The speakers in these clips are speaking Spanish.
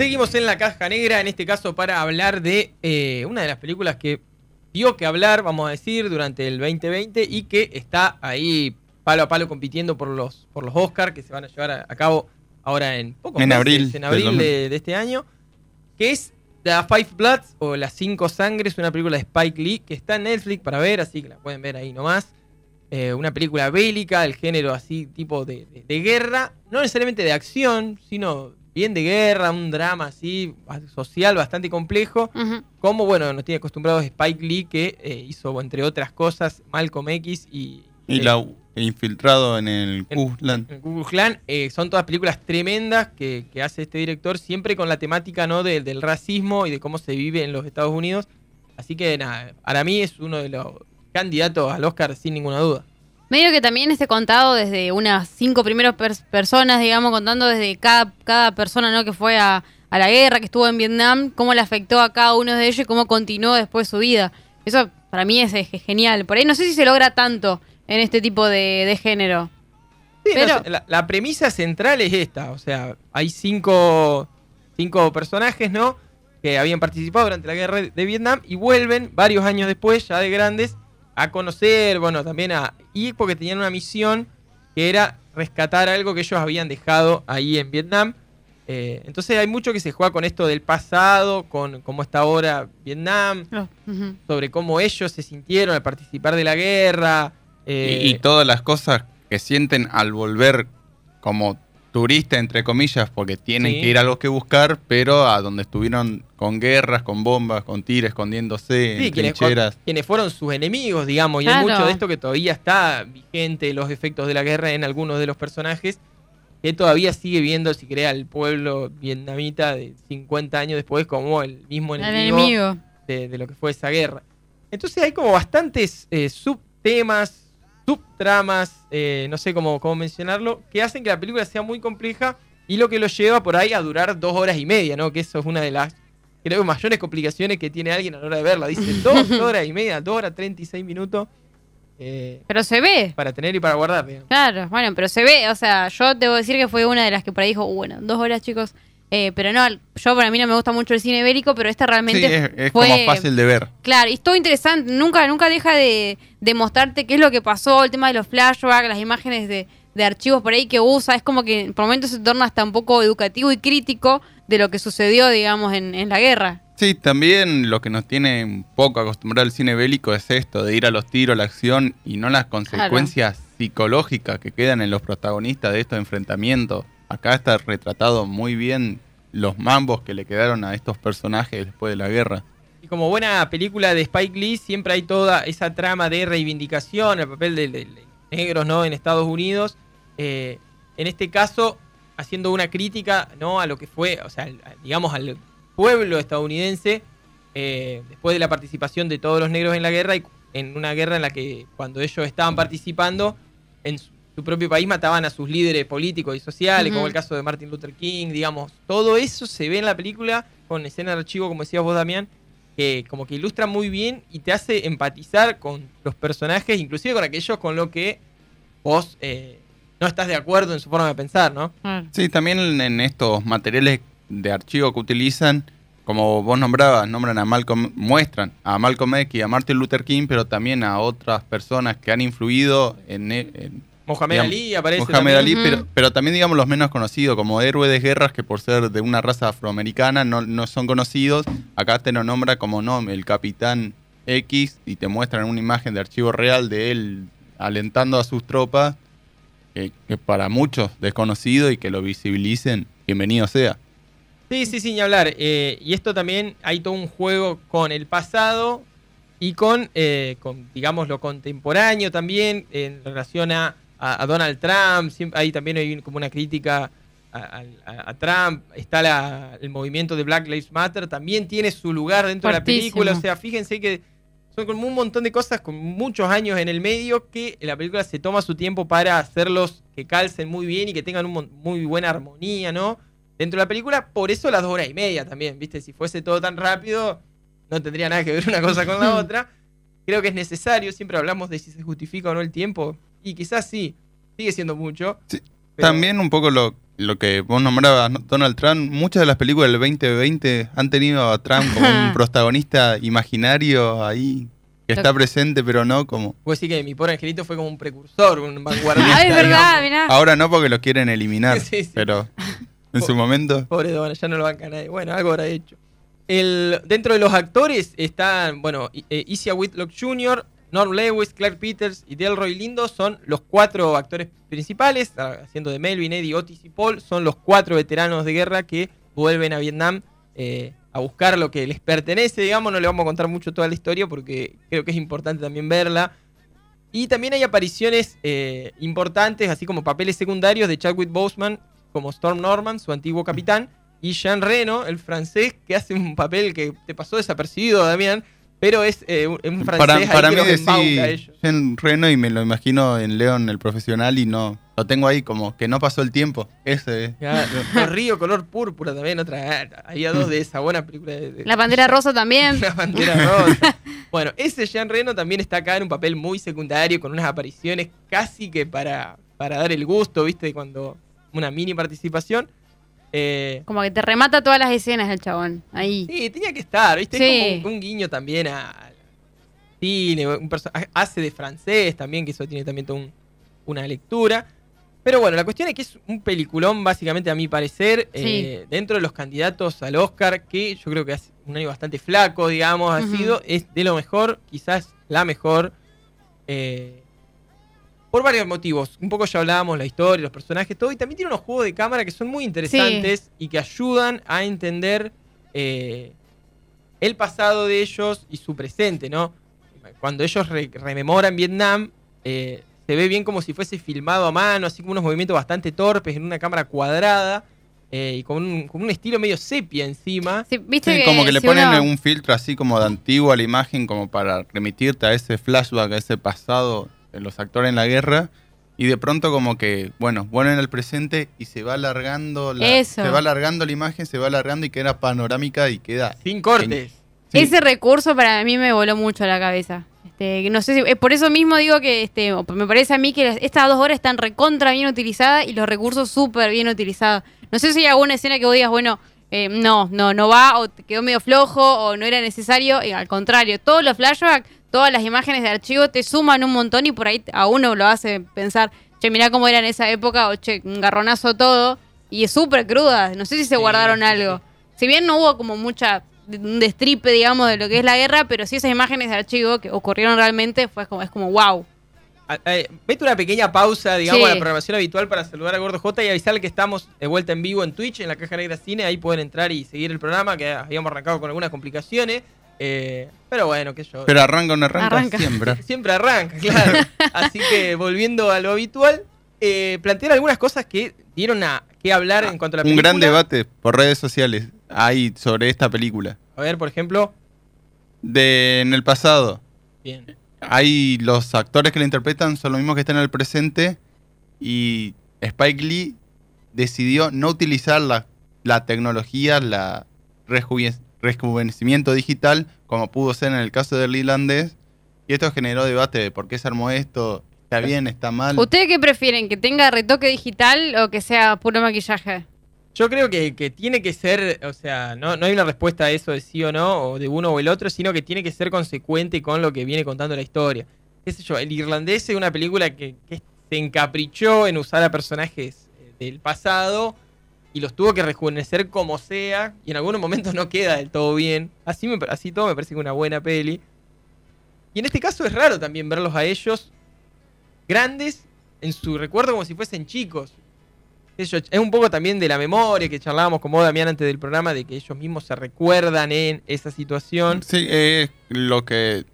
Seguimos en la caja negra, en este caso para hablar de eh, una de las películas que dio que hablar, vamos a decir, durante el 2020 y que está ahí palo a palo compitiendo por los, por los Oscars que se van a llevar a, a cabo ahora en pocos En meses, abril en abril del de, de este año, que es The Five Bloods o Las Cinco Sangres, una película de Spike Lee que está en Netflix para ver, así que la pueden ver ahí nomás. Eh, una película bélica, el género así tipo de, de- de guerra, no necesariamente de acción, sino bien de guerra, un drama así social bastante complejo, como bueno, nos tiene acostumbrados Spike Lee que eh, hizo entre otras cosas Malcolm X y, Y eh, la infiltrado en el en- Kuzlan. en Ku Klux Klan, eh, son todas películas tremendas que, que hace este director, siempre con la temática ¿no? de- del racismo y de cómo se vive en los Estados Unidos. Así que nada, para mí es uno de los candidatos al Oscar sin ninguna duda. Medio que también esté contado desde unas cinco primeras pers- personas, digamos, contando desde cada, cada persona ¿no? que fue a, a la guerra, que estuvo en Vietnam, cómo le afectó a cada uno de ellos y cómo continuó después su vida. Eso para mí es, es genial. Por ahí no sé si se logra tanto en este tipo de, de género. Sí, Pero- la, la premisa central es esta, o sea, hay cinco, cinco personajes, ¿no? Que habían participado durante la guerra de Vietnam y vuelven varios años después, ya de grandes, a conocer, bueno, también a... Y porque tenían una misión que era rescatar algo que ellos habían dejado ahí en Vietnam. Eh, entonces hay mucho que se juega con esto del pasado, con cómo está ahora Vietnam, Ujú. sobre cómo ellos se sintieron al participar de la guerra. eh, Y, y todas las cosas que sienten al volver como turista, entre comillas, porque tienen Sí. que ir a algo que buscar, pero a donde estuvieron con guerras, con bombas, con tiros, escondiéndose, Sí, en quienes, trincheras. quienes fueron sus enemigos, digamos, y hay mucho de esto que todavía está vigente, los efectos de la guerra en algunos de los personajes, que todavía sigue viendo, si crea el pueblo vietnamita de 50 años después como el mismo El enemigo, enemigo. De, de lo que fue esa guerra. Entonces hay como bastantes eh, subtemas, subtramas, eh, no sé cómo, cómo mencionarlo, que hacen que la película sea muy compleja y lo que lo lleva por ahí a durar dos horas y media, ¿no? Que eso es una de las, creo, mayores complicaciones que tiene alguien a la hora de verla. Dice dos horas y media, dos horas 36 minutos eh, Pero se ve. para tener y para guardar, digamos. Claro, bueno, pero se ve, o sea, yo debo decir que fue una de las que por ahí dijo, "Uh, bueno, dos horas chicos, Eh, pero no, yo para mí no me gusta mucho el cine bélico, pero esta Sí, realmente es, es fue, como fácil de ver. Claro, y es todo interesante, nunca, nunca deja de, de mostrarte qué es lo que pasó, el tema de los flashbacks, las imágenes de, de archivos por ahí que usa, es como que por momentos se torna hasta un poco educativo y crítico de lo que sucedió, digamos, en, en la guerra. Sí, también lo que nos tiene un poco acostumbrado al cine bélico es esto, de ir a los tiros, la acción y no las consecuencias psicológicas que quedan en los protagonistas de estos enfrentamientos. Acá está retratado muy bien los mambos que le quedaron a estos personajes después de la guerra. Y como buena película de Spike Lee, siempre hay toda esa trama de reivindicación, el papel de, negros ¿no? en Estados Unidos. Eh, en este caso, haciendo una crítica ¿no? a lo que fue, o sea, digamos, al pueblo estadounidense, eh, después de la participación de todos los negros en la guerra, y en una guerra en la que cuando ellos estaban participando, en su, su propio país mataban a sus líderes políticos y sociales, como el caso de Martin Luther King, digamos. Todo eso se ve en la película con escena de archivo, como decías vos, Damián, que como que ilustra muy bien y te hace empatizar con los personajes, inclusive con aquellos con lo que vos eh, no estás de acuerdo en su forma de pensar, ¿no? Sí, también en estos materiales de archivo que utilizan, como vos nombrabas, nombran a Malcolm, muestran a Malcolm X y a Martin Luther King, pero también a otras personas que han influido en, e, en Mohamed Digamos, Ali aparece Mohamed también. Ali, pero, pero también digamos los menos conocidos, como héroes de guerras que por ser de una raza afroamericana no, no son conocidos. Acá te lo nombra como no, el capitán X y te muestran una imagen de archivo real de él alentando a sus tropas, que, que para muchos desconocido y que lo visibilicen, bienvenido sea. Sí, sí, sin hablar. Eh, y esto también hay todo un juego con el pasado y con, eh, con digamos, lo contemporáneo también en relación a, a- a Donald Trump. Siempre, ahí también hay como una crítica a, a- a Trump. Está la- el movimiento de Black Lives Matter. También tiene su lugar dentro de la película. O sea, fíjense que son como un montón de cosas con muchos años en el medio que la película se toma su tiempo para hacerlos que calcen muy bien y que tengan un muy buena armonía, ¿no? Dentro de la película, por eso las dos horas y media también, ¿viste? Si fuese todo tan rápido, no tendría nada que ver una cosa con la otra. Creo que es necesario, siempre hablamos de si se justifica o no el tiempo, y quizás sí, sigue siendo mucho. Sí, pero- También un poco lo, lo que vos nombrabas, ¿no? Donald Trump, muchas de las películas del 2020 han tenido a Trump como un protagonista imaginario ahí, que está presente, pero no como... Puedo decir que mi pobre angelito fue como un precursor, un vanguardista. Ah, es verdad, mirá. Ahora no porque lo quieren eliminar, Sí, sí. pero en su momento... Pobre Donald, ya no lo banca nadie. Bueno, algo habrá hecho. El, dentro de los actores están, bueno, eh, Isia Whitlock Jr., Norm Lewis, Clark Peters y Delroy Lindo son los cuatro actores principales, ah, haciendo de Melvin, Eddie, Otis y Paul, son los cuatro veteranos de guerra que vuelven a Vietnam eh, a buscar lo que les pertenece, digamos, no le vamos a contar mucho toda la historia porque creo que es importante también verla. Y también hay apariciones eh, importantes, así como papeles secundarios de Chadwick Boseman como Storm Norman, su antiguo capitán, y Jean Reno, el francés, que hace un papel que te pasó desapercibido, Damián, pero es eh, un, un francés Para, ahí para que mí los embauca a decir ellos. Jean Reno y me lo imagino en Leon el profesional y no, lo tengo ahí como que no pasó el tiempo. Ese Los Río color púrpura también, otra. Había dos de esa buena película de, de- La bandera rosa también. La bandera rosa. Bueno, ese Jean Reno también está acá en un papel muy secundario, con unas apariciones casi que para, para dar el gusto, ¿viste? Cuando una mini participación. Eh, Como que te remata todas las escenas el chabón. Ahí. sí, tenía que estar, ¿viste? Sí. Es como un, un guiño también a- al cine, un hace de francés también, que eso tiene también toda un- una lectura. Pero bueno, la cuestión es que es un peliculón, básicamente, a mi parecer, eh, dentro de los candidatos al Oscar, que yo creo que hace un año bastante flaco, digamos, ha sido, es de lo mejor, quizás la mejor, eh, por varios motivos. Un poco ya hablábamos la historia, los personajes, todo, y también tiene unos juegos de cámara que son muy interesantes y que ayudan a entender eh, el pasado de ellos y su presente, ¿no? Cuando ellos re- rememoran Vietnam, eh, se ve bien como si fuese filmado a mano, así como unos movimientos bastante torpes en una cámara cuadrada eh, y con un, con un estilo medio sepia encima. Sí, ¿Viste Sí, como que le si ponen uno- un filtro así como de antiguo a la imagen, como para remitirte a ese flashback, a ese pasado los actores en la guerra. Y de pronto como que, bueno, vuelven al presente y se va alargando la, Eso. se va alargando la imagen, se va alargando y queda panorámica y queda... Sin cortes. Sí. Ese recurso para mí me voló mucho a la cabeza. Este, no sé si, eh, por eso mismo digo que este, me parece a mí que las- estas dos horas están recontra bien utilizadas y los recursos súper bien utilizados. No sé si hay alguna escena que vos digas, bueno, eh, no, no, no va, o te quedó medio flojo, o no era necesario. Y al contrario, todos los flashbacks, todas las imágenes de archivo te suman un montón y por ahí a uno lo hace pensar, che, mirá cómo era en esa época, o che, un garronazo todo. Y es súper cruda. No sé si se Sí, guardaron sí, algo. sí. Si bien no hubo como mucha un destripe, digamos, de lo que es la guerra, pero sí esas imágenes de archivo que ocurrieron realmente fue como, es como wow. A- eh, Vete una pequeña pausa, digamos, Sí. a la programación habitual para saludar a Gordo J y avisarle que estamos de vuelta en vivo en Twitch, en la Caja Negra Cine. Ahí pueden entrar y seguir el programa, que habíamos arrancado con algunas complicaciones. Eh, pero bueno, que yo. Pero arranca o no arranca, Arranca. siempre. Siempre arranca, claro. Así que volviendo a lo habitual, eh, plantear algunas cosas que dieron a qué hablar en cuanto a la Un película. gran debate por redes sociales hay sobre esta película. A ver, por ejemplo. De en el pasado, Bien. hay los actores que la interpretan son los mismos que están en el presente y Spike Lee decidió no utilizar la, la tecnología, la rejuve- rejuvenecimiento digital como pudo ser en el caso del irlandés y esto generó debate de por qué se armó esto, está bien, está mal. ¿Ustedes qué prefieren? ¿Que tenga retoque digital o que sea puro maquillaje? Yo creo que, que tiene que ser, o sea, no, no hay una respuesta a eso de sí o no, o de uno o el otro, sino que tiene que ser consecuente con lo que viene contando la historia. ¿Qué sé yo? El irlandés es una película que, que se encaprichó en usar a personajes eh, del pasado y los tuvo que rejuvenecer como sea, y en algunos momentos no queda del todo bien. Así, me, así todo me parece que una buena peli. Y en este caso es raro también verlos a ellos grandes en su recuerdo como si fuesen chicos. Es un poco también de la memoria que charlábamos con vos, Damián, antes del programa, de que ellos mismos se recuerdan en esa situación. Sí, lo que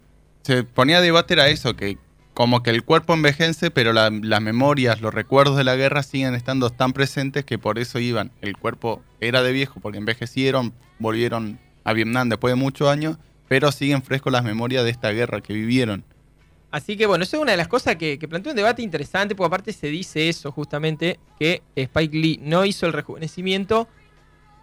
se ponía a debate era eso, que como que el cuerpo envejece, pero la- las memorias, los recuerdos de la guerra siguen estando tan presentes que por eso iban. El cuerpo era de viejo porque envejecieron, volvieron a Vietnam después de muchos años, pero siguen frescos las memorias de esta guerra que vivieron. Así que bueno, eso es una de las cosas que, que plantea un debate interesante, porque aparte se dice eso justamente, que Spike Lee no hizo el rejuvenecimiento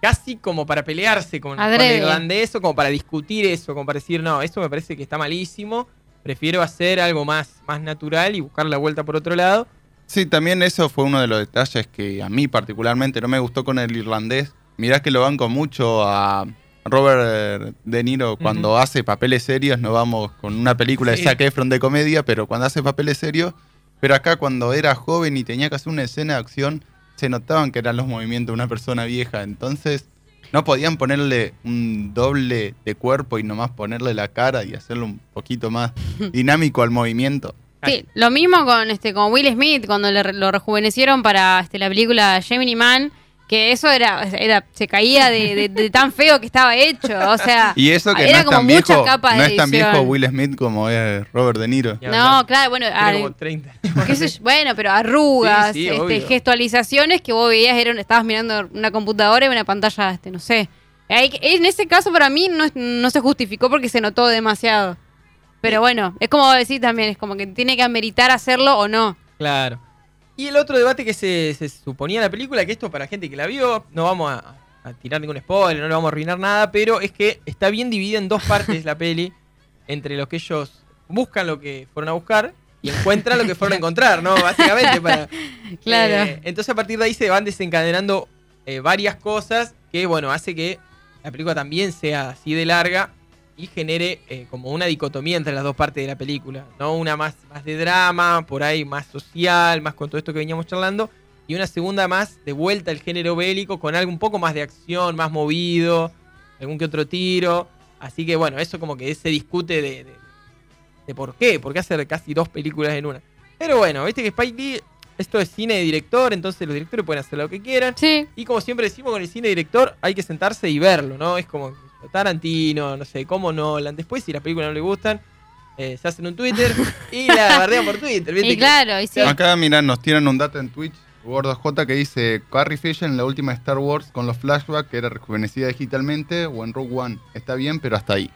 casi como para pelearse con, con el irlandés o como para discutir eso, como para decir, no, esto me parece que está malísimo, prefiero hacer algo más, más natural y buscar la vuelta por otro lado. Sí, también eso fue uno de los detalles que a mí particularmente no me gustó con el irlandés. Mirá que lo banco mucho a Robert De Niro cuando hace papeles serios, no vamos con una película de. Zac Efron de comedia, pero cuando hace papeles serios, pero acá cuando era joven y tenía que hacer una escena de acción, se notaban que eran los movimientos de una persona vieja, entonces no podían ponerle un doble de cuerpo y nomás ponerle la cara y hacerlo un poquito más dinámico al movimiento. Sí, lo mismo con este con Will Smith cuando le lo rejuvenecieron para este, la película Gemini Man, que eso era, era se caía de, de- de tan feo que estaba hecho, o sea, Y eso que era no es como tan muchas viejo, capas no de es tan viejo Will Smith como es Robert De Niro. Ni No, claro, bueno, Tiene como 30. qué sé yo, bueno, pero arrugas, Sí, sí, este, gestualizaciones que vos veías, eran, estabas mirando una computadora y una pantalla, este, no sé. En ese caso para mí no, no se justificó porque se notó demasiado. Pero bueno, es como decir también, es como que tiene que ameritar hacerlo o no. Claro. Y el otro debate que se, se suponía en la película, que esto para gente que la vio, no vamos a, a tirar ningún spoiler, no le vamos a arruinar nada, pero es que está bien dividida en dos partes la peli, entre los que ellos buscan lo que fueron a buscar y encuentran lo que fueron a encontrar, ¿no? Básicamente para... Claro. Eh, entonces a partir de ahí se van desencadenando eh, varias cosas que, bueno, hace que la película también sea así de larga y genere eh, como una dicotomía entre las dos partes de la película, ¿no? Una más, más de drama, por ahí más social, más con todo esto que veníamos charlando, y una segunda más de vuelta al género bélico con algo un poco más de acción, más movido, algún que otro tiro. Así que bueno, eso como que se discute de, de, de por qué, por qué hacer casi dos películas en una. Pero bueno, viste que Spike Lee, esto es cine de director, entonces los directores pueden hacer lo que quieran. Sí, Y como siempre decimos con el cine director, hay que sentarse y verlo, ¿no? Es como Tarantino, no sé, como Nolan. Después, si las películas no le gustan, eh, se hacen un Twitter y la bardean por Twitter, ¿viste? y claro, y sí. Acá, mirá, nos tiran un dato en Twitch, Gordo J, que dice Carrie Fisher en la última Star Wars con los flashbacks que era rejuvenecida digitalmente o en Rogue One. Está bien, pero hasta ahí.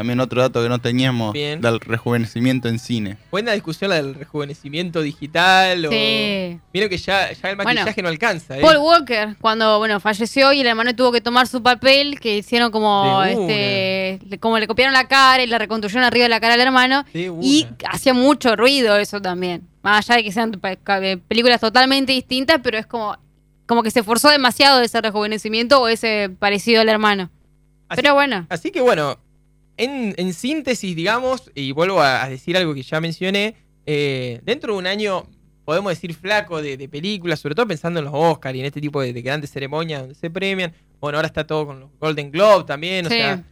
También otro dato que no teníamos Bien. del rejuvenecimiento en cine. Buena discusión la del rejuvenecimiento digital. O... Sí. Miren que ya, ya el Bueno, maquillaje no alcanza, ¿eh? Paul Walker, cuando bueno falleció y el hermano tuvo que tomar su papel, que hicieron como este, le- como le copiaron la cara y le reconstruyeron arriba de la cara al hermano y hacía mucho ruido eso también. Más allá de que sean ca- eh, películas totalmente distintas, pero es como como que se esforzó demasiado ese rejuvenecimiento o ese parecido al hermano. Así- Pero bueno, Así que bueno, en, en síntesis, digamos, y vuelvo a, a decir algo que ya mencioné, eh, dentro de un año, podemos decir flaco de, de películas, sobre todo pensando en los Oscars y en este tipo de, de grandes ceremonias donde se premian. Bueno, ahora está todo con los Golden Globe también, o Sí. sea,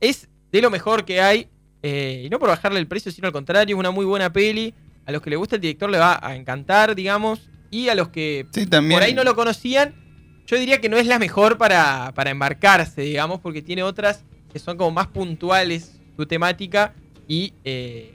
es de lo mejor que hay, eh, y no por bajarle el precio, sino al contrario, es una muy buena peli. A los que le gusta el director le va a encantar, digamos, y a los que Sí, también. por ahí no lo conocían, yo diría que no es la mejor para, para embarcarse, digamos, porque tiene otras que son como más puntuales su temática y eh,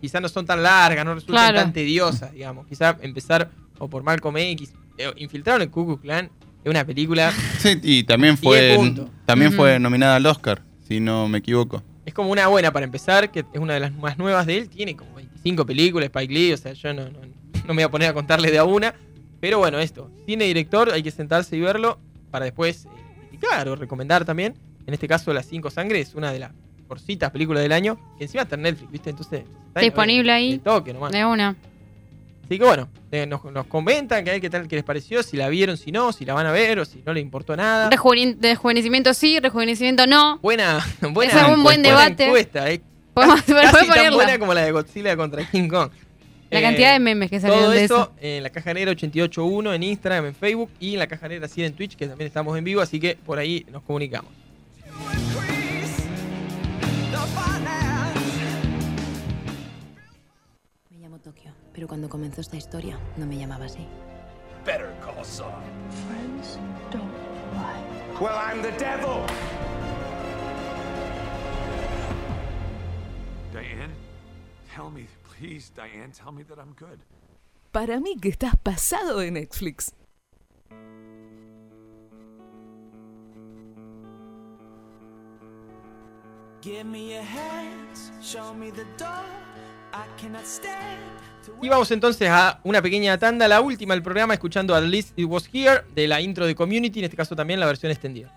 quizás no son tan largas, no resultan Claro. tan tediosas, digamos. Quizás empezar o por Malcolm X, eh, Infiltraron el Ku Klux Klan, es una película, Sí, y también fue, también fue nominada al Oscar, si no me equivoco. es como una buena para empezar, que es una de las más nuevas de él, tiene como 25 películas, Spike Lee, o sea, yo no, no, no me voy a poner a contarle de a una, pero bueno, esto, cine director, hay que sentarse y verlo para después eh, criticar o recomendar también. En este caso, Las Cinco Sangres es una de las porcitas películas del año, que encima está en Netflix, ¿viste? Entonces, está Disponible ahí. de toque nomás. de una. Así que bueno, eh, nos, nos comentan que, qué tal que les pareció, si la vieron, si no, si la van a ver o si no les importó nada. Rejuven- rejuvenecimiento sí, rejuvenecimiento no. Buena, buena, es un buen debate. encuesta, eh. Podemos, Casi podemos tan buena como la de Godzilla contra King Kong. La Eh, cantidad de memes que salieron Todo de eso eso. en la caja negra 881 en Instagram, en Facebook y en la caja negra 100 en Twitch, que también estamos en vivo, así que por ahí nos comunicamos. Tokio, pero cuando comenzó esta historia no me llamaba así. Better call Saul. Friends don't lie. Well, I'm the devil. Diane, tell me, please, Diane, tell me that I'm good. Para mí que estás pasado de Netflix. Give me your hands, show me the door. Y vamos entonces a una pequeña tanda, la última del programa, escuchando At Least It Was Here, de la intro de Community, en este caso también la versión extendida.